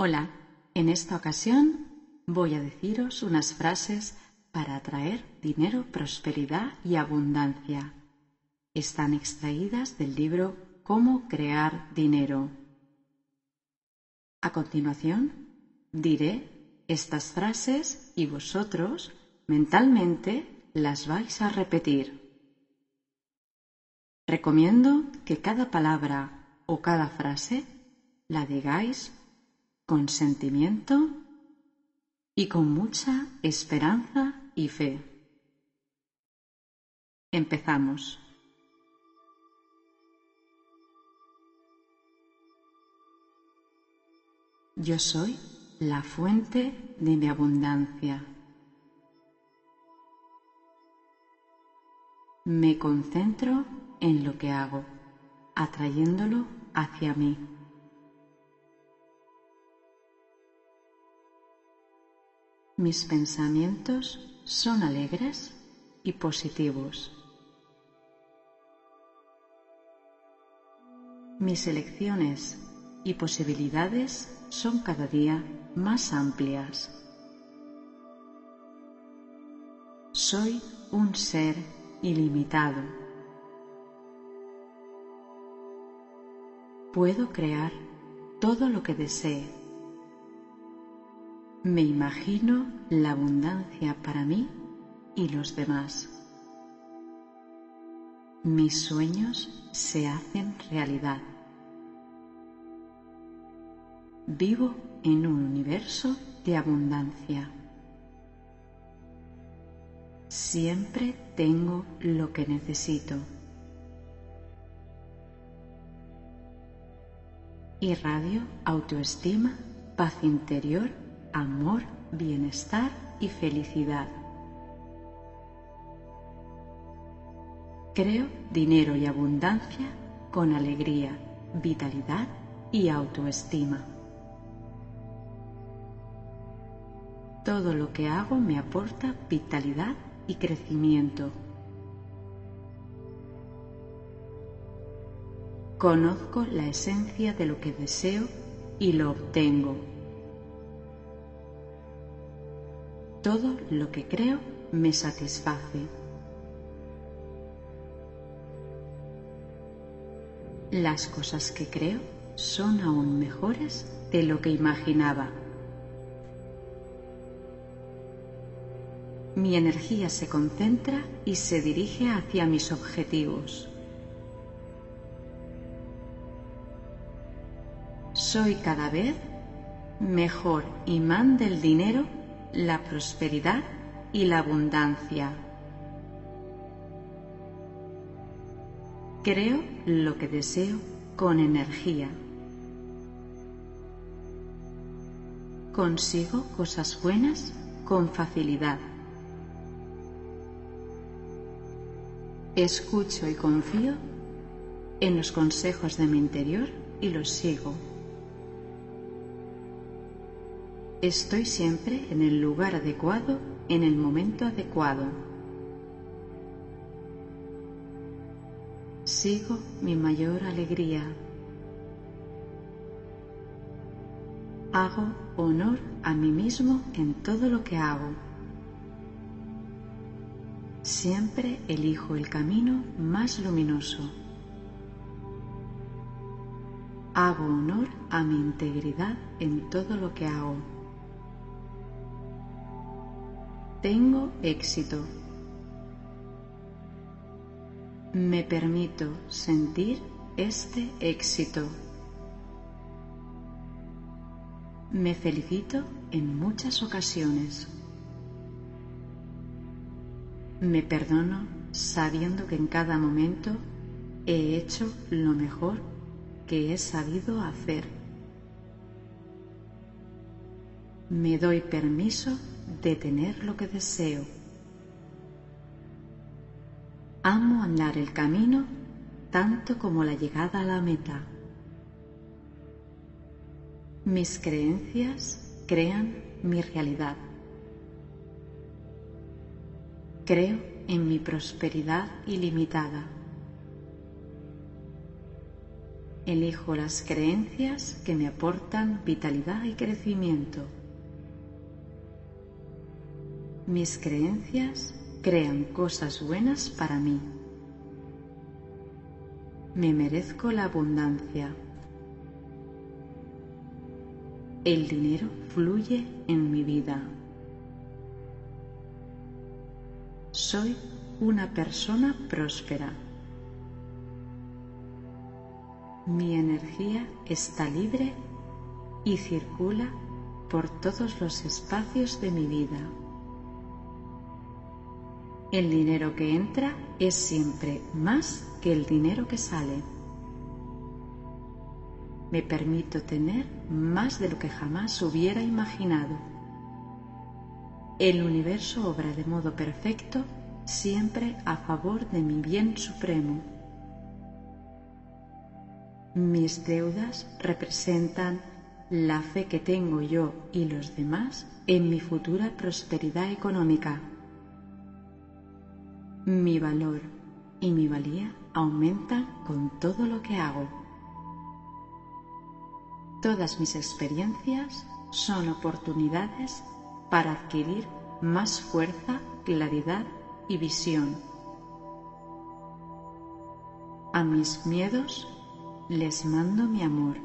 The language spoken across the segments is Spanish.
Hola, en esta ocasión voy a deciros unas frases para atraer dinero, prosperidad y abundancia. Están extraídas del libro Cómo crear dinero. A continuación, diré estas frases y vosotros mentalmente las vais a repetir. Recomiendo que cada palabra o cada frase la digáis con sentimiento y con mucha esperanza y fe. Empezamos. Yo soy la fuente de mi abundancia. Me concentro en lo que hago, atrayéndolo hacia mí. Mis pensamientos son alegres y positivos. Mis elecciones y posibilidades son cada día más amplias. Soy un ser ilimitado. Puedo crear todo lo que desee me imagino la abundancia para mí y los demás. Mis sueños se hacen realidad. Vivo en un universo de abundancia. Siempre tengo lo que necesito. Irradio autoestima, paz interior amor, bienestar y felicidad. Creo dinero y abundancia con alegría, vitalidad y autoestima. Todo lo que hago me aporta vitalidad y crecimiento. Conozco la esencia de lo que deseo y lo obtengo. Todo lo que creo me satisface. Las cosas que creo son aún mejores de lo que imaginaba. Mi energía se concentra y se dirige hacia mis objetivos. Soy cada vez mejor imán del dinero la prosperidad y la abundancia. Creo lo que deseo con energía. Consigo cosas buenas con facilidad. Escucho y confío en los consejos de mi interior y los sigo. Estoy siempre en el lugar adecuado, en el momento adecuado. Sigo mi mayor alegría. Hago honor a mí mismo en todo lo que hago. Siempre elijo el camino más luminoso. Hago honor a mi integridad en todo lo que hago. Tengo éxito. Me permito sentir este éxito. Me felicito en muchas ocasiones. Me perdono sabiendo que en cada momento he hecho lo mejor que he sabido hacer. Me doy permiso de tener lo que deseo. Amo andar el camino tanto como la llegada a la meta. Mis creencias crean mi realidad. Creo en mi prosperidad ilimitada. Elijo las creencias que me aportan vitalidad y crecimiento. Mis creencias crean cosas buenas para mí. Me merezco la abundancia. El dinero fluye en mi vida. Soy una persona próspera. Mi energía está libre y circula por todos los espacios de mi vida. El dinero que entra es siempre más que el dinero que sale. Me permito tener más de lo que jamás hubiera imaginado. El universo obra de modo perfecto siempre a favor de mi bien supremo. Mis deudas representan la fe que tengo yo y los demás en mi futura prosperidad económica. Mi valor y mi valía aumentan con todo lo que hago. Todas mis experiencias son oportunidades para adquirir más fuerza, claridad y visión. A mis miedos les mando mi amor.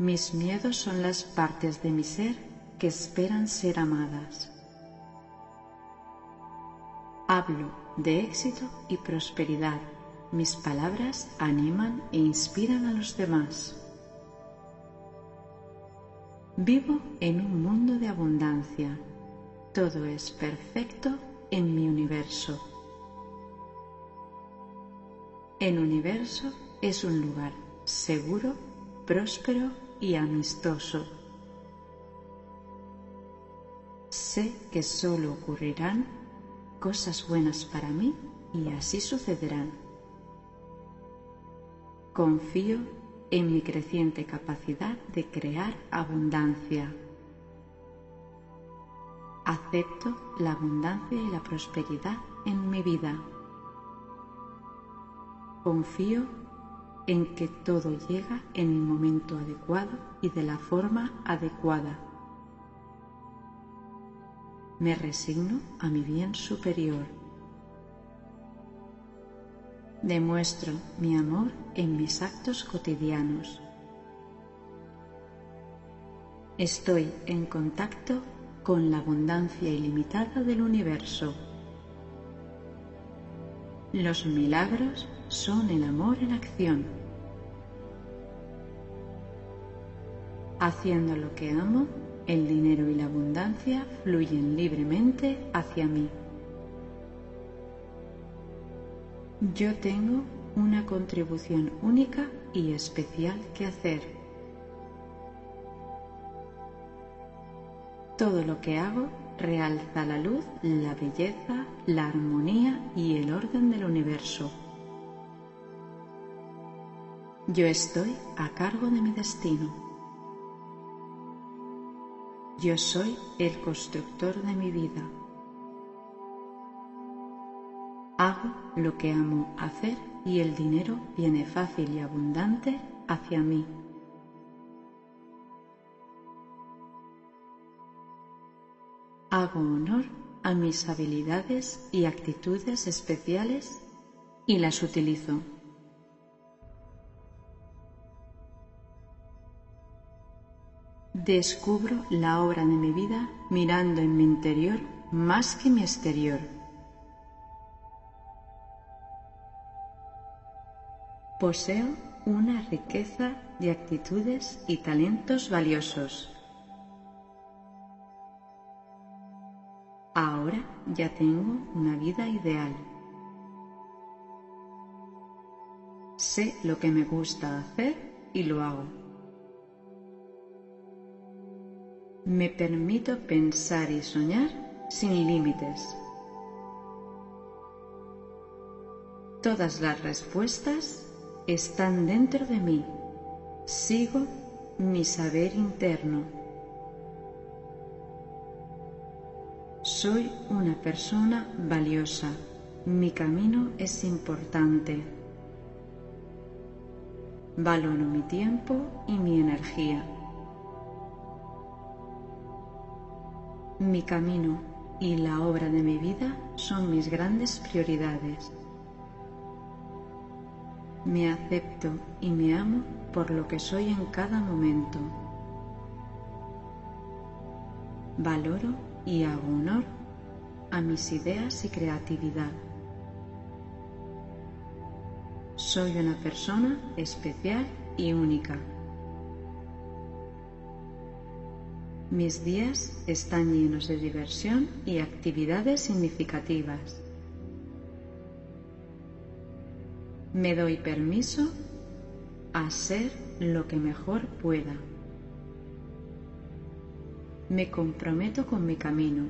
Mis miedos son las partes de mi ser que esperan ser amadas. Hablo de éxito y prosperidad. Mis palabras animan e inspiran a los demás. Vivo en un mundo de abundancia. Todo es perfecto en mi universo. El universo es un lugar seguro, próspero y amistoso. Sé que solo ocurrirán cosas buenas para mí y así sucederán. Confío en mi creciente capacidad de crear abundancia. Acepto la abundancia y la prosperidad en mi vida. Confío en que todo llega en el momento adecuado y de la forma adecuada me resigno a mi bien superior. Demuestro mi amor en mis actos cotidianos. Estoy en contacto con la abundancia ilimitada del universo. Los milagros son el amor en acción. Haciendo lo que amo, el dinero y la abundancia fluyen libremente hacia mí. Yo tengo una contribución única y especial que hacer. Todo lo que hago realza la luz, la belleza, la armonía y el orden del universo. Yo estoy a cargo de mi destino. Yo soy el constructor de mi vida. Hago lo que amo hacer y el dinero viene fácil y abundante hacia mí. Hago honor a mis habilidades y actitudes especiales y las utilizo. Descubro la obra de mi vida mirando en mi interior más que mi exterior. Poseo una riqueza de actitudes y talentos valiosos. Ahora ya tengo una vida ideal. Sé lo que me gusta hacer y lo hago. Me permito pensar y soñar sin límites. Todas las respuestas están dentro de mí. Sigo mi saber interno. Soy una persona valiosa. Mi camino es importante. Valoro mi tiempo y mi energía. Mi camino y la obra de mi vida son mis grandes prioridades. Me acepto y me amo por lo que soy en cada momento. Valoro y hago honor a mis ideas y creatividad. Soy una persona especial y única. Mis días están llenos de diversión y actividades significativas. Me doy permiso a ser lo que mejor pueda. Me comprometo con mi camino.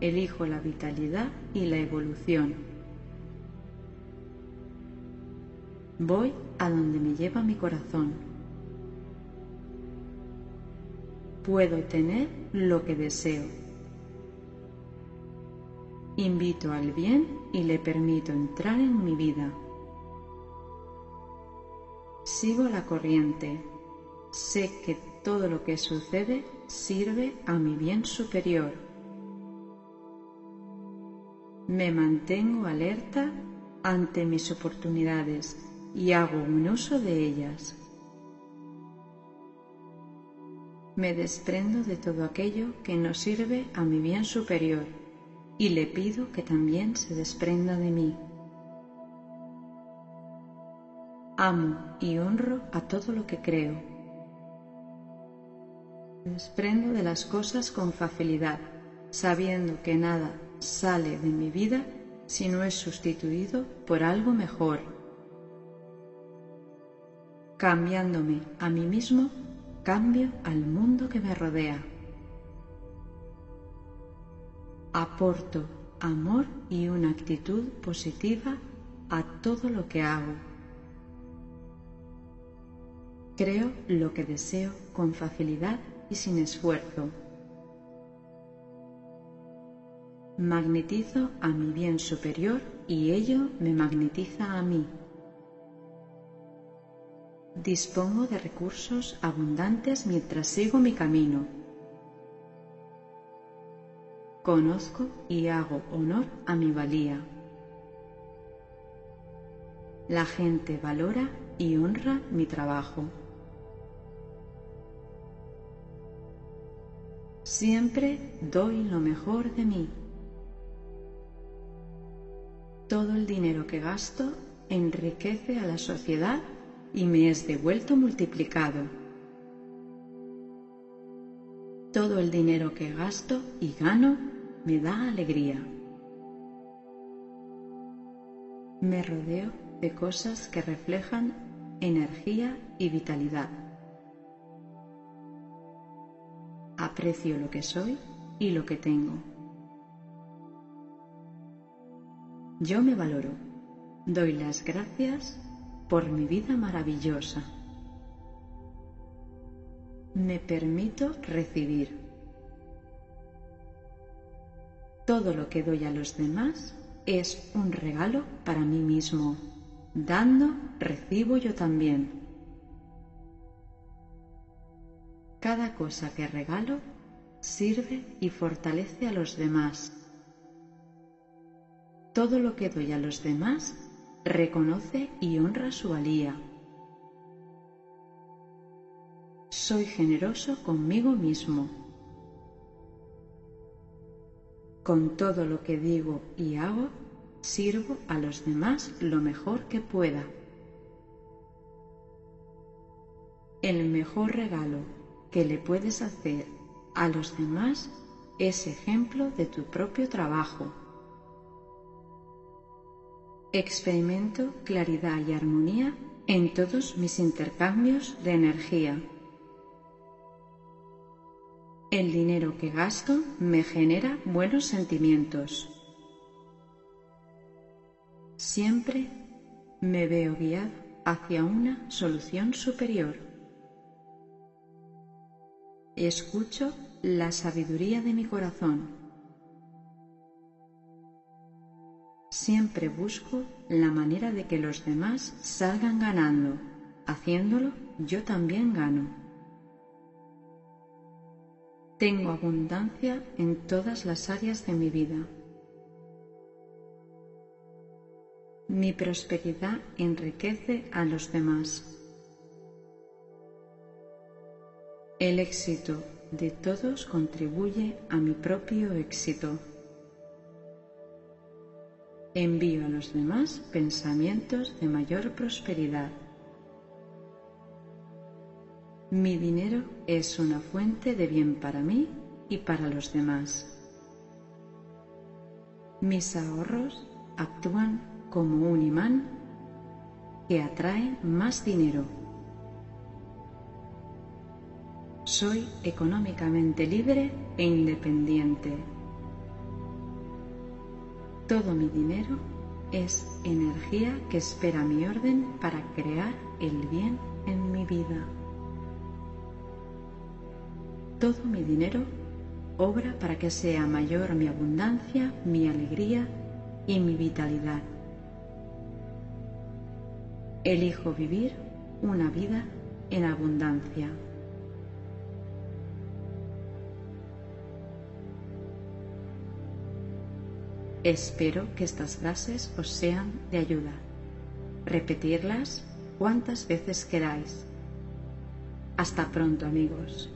Elijo la vitalidad y la evolución. Voy a donde me lleva mi corazón. Puedo tener lo que deseo. Invito al bien y le permito entrar en mi vida. Sigo la corriente. Sé que todo lo que sucede sirve a mi bien superior. Me mantengo alerta ante mis oportunidades y hago un uso de ellas. Me desprendo de todo aquello que no sirve a mi bien superior y le pido que también se desprenda de mí. Amo y honro a todo lo que creo. Me desprendo de las cosas con facilidad, sabiendo que nada sale de mi vida si no es sustituido por algo mejor. Cambiándome a mí mismo, cambio al mundo que me rodea. Aporto amor y una actitud positiva a todo lo que hago. Creo lo que deseo con facilidad y sin esfuerzo. Magnetizo a mi bien superior y ello me magnetiza a mí. Dispongo de recursos abundantes mientras sigo mi camino. Conozco y hago honor a mi valía. La gente valora y honra mi trabajo. Siempre doy lo mejor de mí. Todo el dinero que gasto enriquece a la sociedad y me es devuelto multiplicado. Todo el dinero que gasto y gano me da alegría. Me rodeo de cosas que reflejan energía y vitalidad. aprecio lo que soy y lo que tengo. Yo me valoro, doy las gracias por mi vida maravillosa. Me permito recibir. Todo lo que doy a los demás es un regalo para mí mismo. Dando, recibo yo también. Cada cosa que regalo sirve y fortalece a los demás. Todo lo que doy a los demás reconoce y honra su valía. Soy generoso conmigo mismo. Con todo lo que digo y hago, sirvo a los demás lo mejor que pueda. El mejor regalo que le puedes hacer a los demás es ejemplo de tu propio trabajo. Experimento claridad y armonía en todos mis intercambios de energía. El dinero que gasto me genera buenos sentimientos. Siempre me veo guiado hacia una solución superior. Escucho la sabiduría de mi corazón. Siempre busco la manera de que los demás salgan ganando. Haciéndolo, yo también gano. Tengo abundancia en todas las áreas de mi vida. Mi prosperidad enriquece a los demás. El éxito de todos contribuye a mi propio éxito. Envío a los demás pensamientos de mayor prosperidad. Mi dinero es una fuente de bien para mí y para los demás. Mis ahorros actúan como un imán que atrae más dinero. Soy económicamente libre e independiente. Todo mi dinero es energía que espera mi orden para crear el bien en mi vida. Todo mi dinero obra para que sea mayor mi abundancia, mi alegría y mi vitalidad. Elijo vivir una vida en abundancia. Espero que estas frases os sean de ayuda. Repetirlas cuantas veces queráis. Hasta pronto amigos.